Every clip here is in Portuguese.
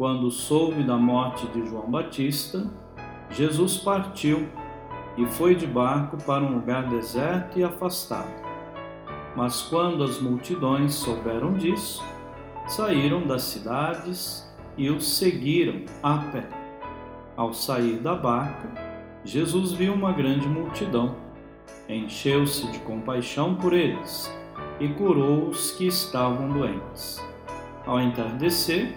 quando soube da morte de João Batista, Jesus partiu e foi de barco para um lugar deserto e afastado. Mas quando as multidões souberam disso, saíram das cidades e o seguiram a pé. Ao sair da barca, Jesus viu uma grande multidão. Encheu-se de compaixão por eles e curou os que estavam doentes. Ao entardecer,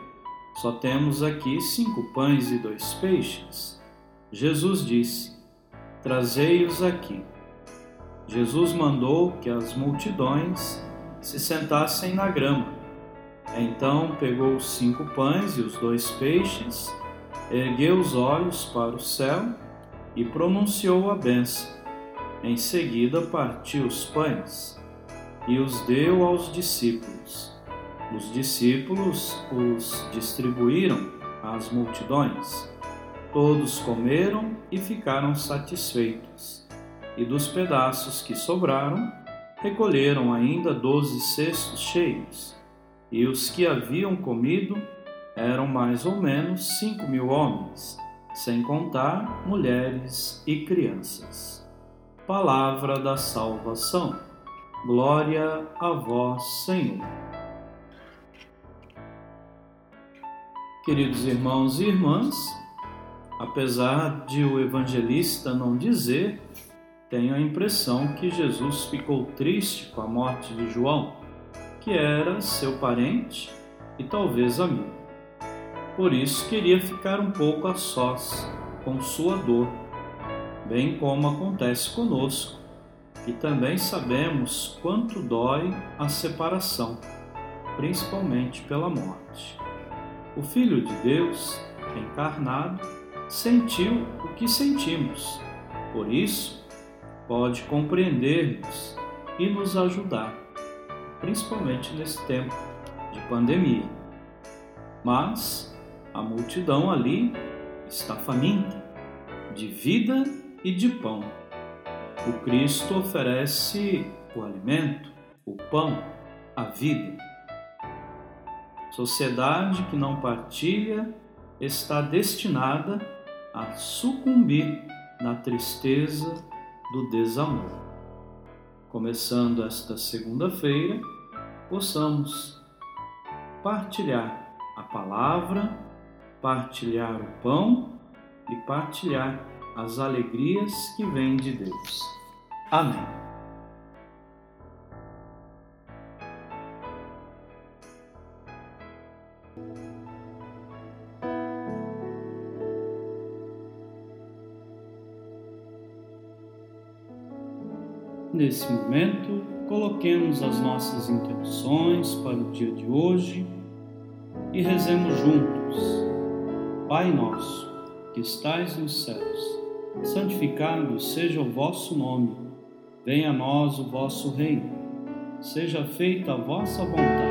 só temos aqui cinco pães e dois peixes. Jesus disse: Trazei-os aqui. Jesus mandou que as multidões se sentassem na grama. Então pegou os cinco pães e os dois peixes, ergueu os olhos para o céu e pronunciou a bênção. Em seguida partiu os pães e os deu aos discípulos os discípulos os distribuíram às multidões. Todos comeram e ficaram satisfeitos. E dos pedaços que sobraram, recolheram ainda doze cestos cheios. E os que haviam comido eram mais ou menos cinco mil homens, sem contar mulheres e crianças. Palavra da salvação. Glória a vós, Senhor. Queridos irmãos e irmãs, apesar de o evangelista não dizer, tenho a impressão que Jesus ficou triste com a morte de João, que era seu parente e talvez amigo. Por isso queria ficar um pouco a sós com sua dor, bem como acontece conosco, que também sabemos quanto dói a separação, principalmente pela morte. O Filho de Deus, encarnado, sentiu o que sentimos. Por isso, pode compreender-nos e nos ajudar, principalmente nesse tempo de pandemia. Mas a multidão ali está faminta de vida e de pão. O Cristo oferece o alimento, o pão, a vida. Sociedade que não partilha está destinada a sucumbir na tristeza do desamor. Começando esta segunda-feira, possamos partilhar a palavra, partilhar o pão e partilhar as alegrias que vêm de Deus. Amém. Nesse momento, coloquemos as nossas intenções para o dia de hoje e rezemos juntos. Pai nosso, que estais nos céus, santificado seja o vosso nome. Venha a nós o vosso reino. Seja feita a vossa vontade,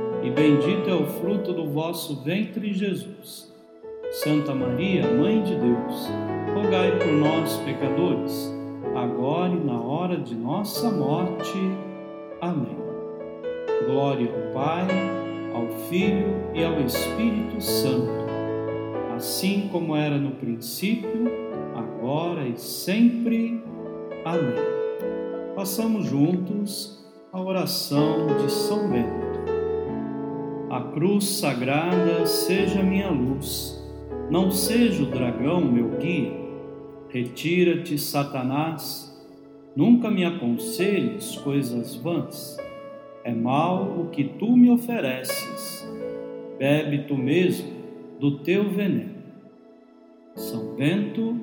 e bendito é o fruto do vosso ventre, Jesus. Santa Maria, Mãe de Deus, rogai por nós, pecadores agora e na hora de nossa morte. Amém. Glória ao Pai, ao Filho e ao Espírito Santo, assim como era no princípio, agora e sempre. Amém. Passamos juntos a oração de São Bento. A cruz sagrada seja minha luz, não seja o dragão meu guia Retira-te, Satanás, nunca me aconselhes coisas vãs. É mal o que tu me ofereces. Bebe tu mesmo do teu veneno. São Bento,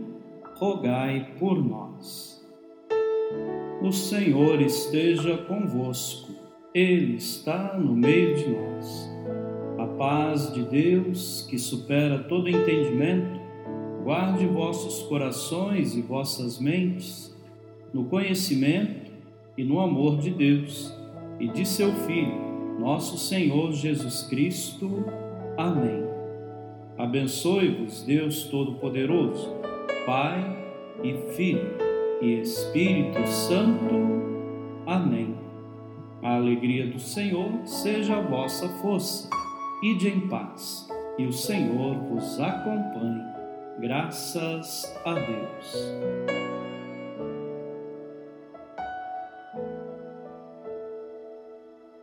rogai por nós. O Senhor esteja convosco, Ele está no meio de nós. Paz de Deus, que supera todo entendimento, guarde vossos corações e vossas mentes no conhecimento e no amor de Deus e de seu Filho, nosso Senhor Jesus Cristo. Amém. Abençoe-vos, Deus Todo-Poderoso, Pai e Filho e Espírito Santo. Amém. A alegria do Senhor seja a vossa força. Ide em paz, e o Senhor vos acompanhe Graças a Deus.